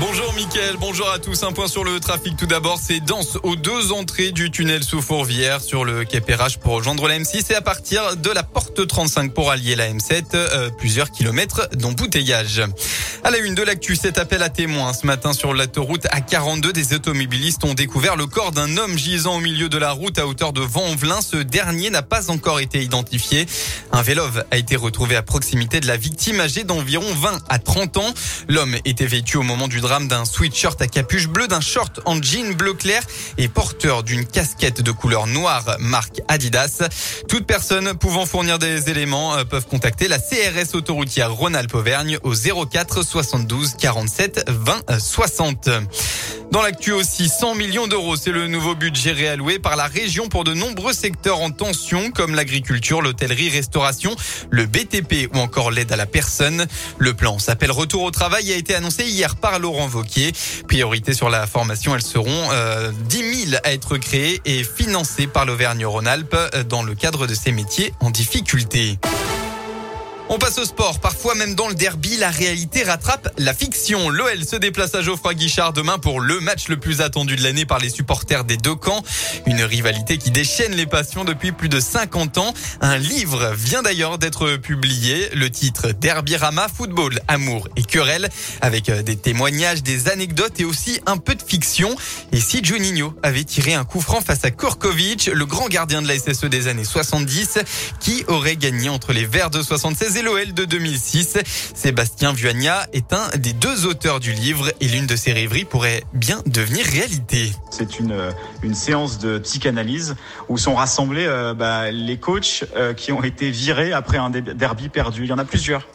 Bonjour Mickaël, bonjour à tous. Un point sur le trafic tout d'abord, c'est dense aux deux entrées du tunnel sous Fourvière sur le quai Perrache pour rejoindre la M6 et à partir de la porte 35 pour allier la M7, euh, plusieurs kilomètres d'embouteillage. À la une de l'actu, cet appel à témoins ce matin sur l'autoroute A42, des automobilistes ont découvert le corps d'un homme gisant au milieu de la route à hauteur de Vent-en-Velin. Ce dernier n'a pas encore été identifié. Un vélove a été retrouvé à proximité de la victime âgée d'environ 20 à 30 ans. L'homme était vêtu au moment du drame d'un sweatshirt à capuche bleue, d'un short en jean bleu clair et porteur d'une casquette de couleur noire marque Adidas. Toute personne pouvant fournir des éléments euh, peuvent contacter la CRS autoroutière Rhône-Alpes-Auvergne au 04 72 47 20 60. Dans l'actu aussi, 100 millions d'euros, c'est le nouveau budget réalloué par la région pour de nombreux secteurs en tension comme l'agriculture, l'hôtellerie, restauration, le BTP ou encore l'aide à la personne. Le plan s'appelle Retour au travail a été annoncé hier par Laurent Vauquier. Priorité sur la formation, elles seront euh, 10 000 à être créées et financées par l'Auvergne-Rhône-Alpes euh, dans le cadre de ces métiers en difficulté. On passe au sport. Parfois, même dans le derby, la réalité rattrape la fiction. L'OL se déplace à Geoffroy Guichard demain pour le match le plus attendu de l'année par les supporters des deux camps. Une rivalité qui déchaîne les passions depuis plus de 50 ans. Un livre vient d'ailleurs d'être publié. Le titre Derby Rama, football, amour et querelle avec des témoignages, des anecdotes et aussi un peu de fiction. Et si Juninho avait tiré un coup franc face à Kurkovic, le grand gardien de la SSE des années 70, qui aurait gagné entre les Verts de 76 et l'OL de 2006. Sébastien Vuagna est un des deux auteurs du livre et l'une de ses rêveries pourrait bien devenir réalité. C'est une, une séance de psychanalyse où sont rassemblés euh, bah, les coachs euh, qui ont été virés après un derby perdu. Il y en a plusieurs.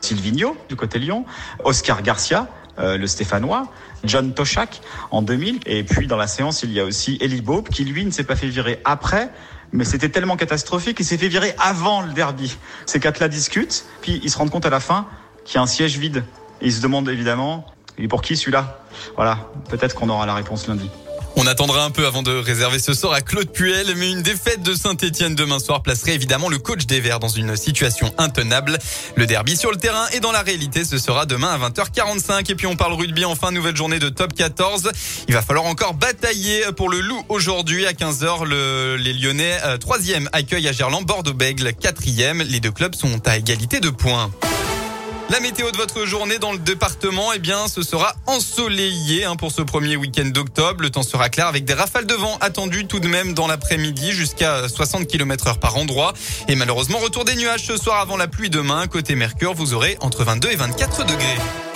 Silvino du côté Lyon, Oscar Garcia, euh, le Stéphanois, John Toshak en 2000. Et puis dans la séance, il y a aussi Eli Bob qui lui ne s'est pas fait virer après, mais c'était tellement catastrophique qu'il s'est fait virer avant le derby. Ces quatre-là discutent, puis ils se rendent compte à la fin qu'il y a un siège vide. Et ils se demandent évidemment, et pour qui celui-là? Voilà, peut-être qu'on aura la réponse lundi. On attendra un peu avant de réserver ce sort à Claude Puel, mais une défaite de Saint-Etienne demain soir placerait évidemment le coach des Verts dans une situation intenable. Le derby sur le terrain et dans la réalité, ce sera demain à 20h45. Et puis on parle rugby, enfin nouvelle journée de top 14. Il va falloir encore batailler pour le loup aujourd'hui à 15h. Le, les Lyonnais, euh, troisième, accueillent à Gerland, Bordeaux-Bègle, quatrième. Les deux clubs sont à égalité de points. La météo de votre journée dans le département, eh bien, ce sera ensoleillé hein, pour ce premier week-end d'octobre. Le temps sera clair avec des rafales de vent attendues tout de même dans l'après-midi jusqu'à 60 km heure par endroit. Et malheureusement, retour des nuages ce soir avant la pluie demain. Côté Mercure, vous aurez entre 22 et 24 degrés.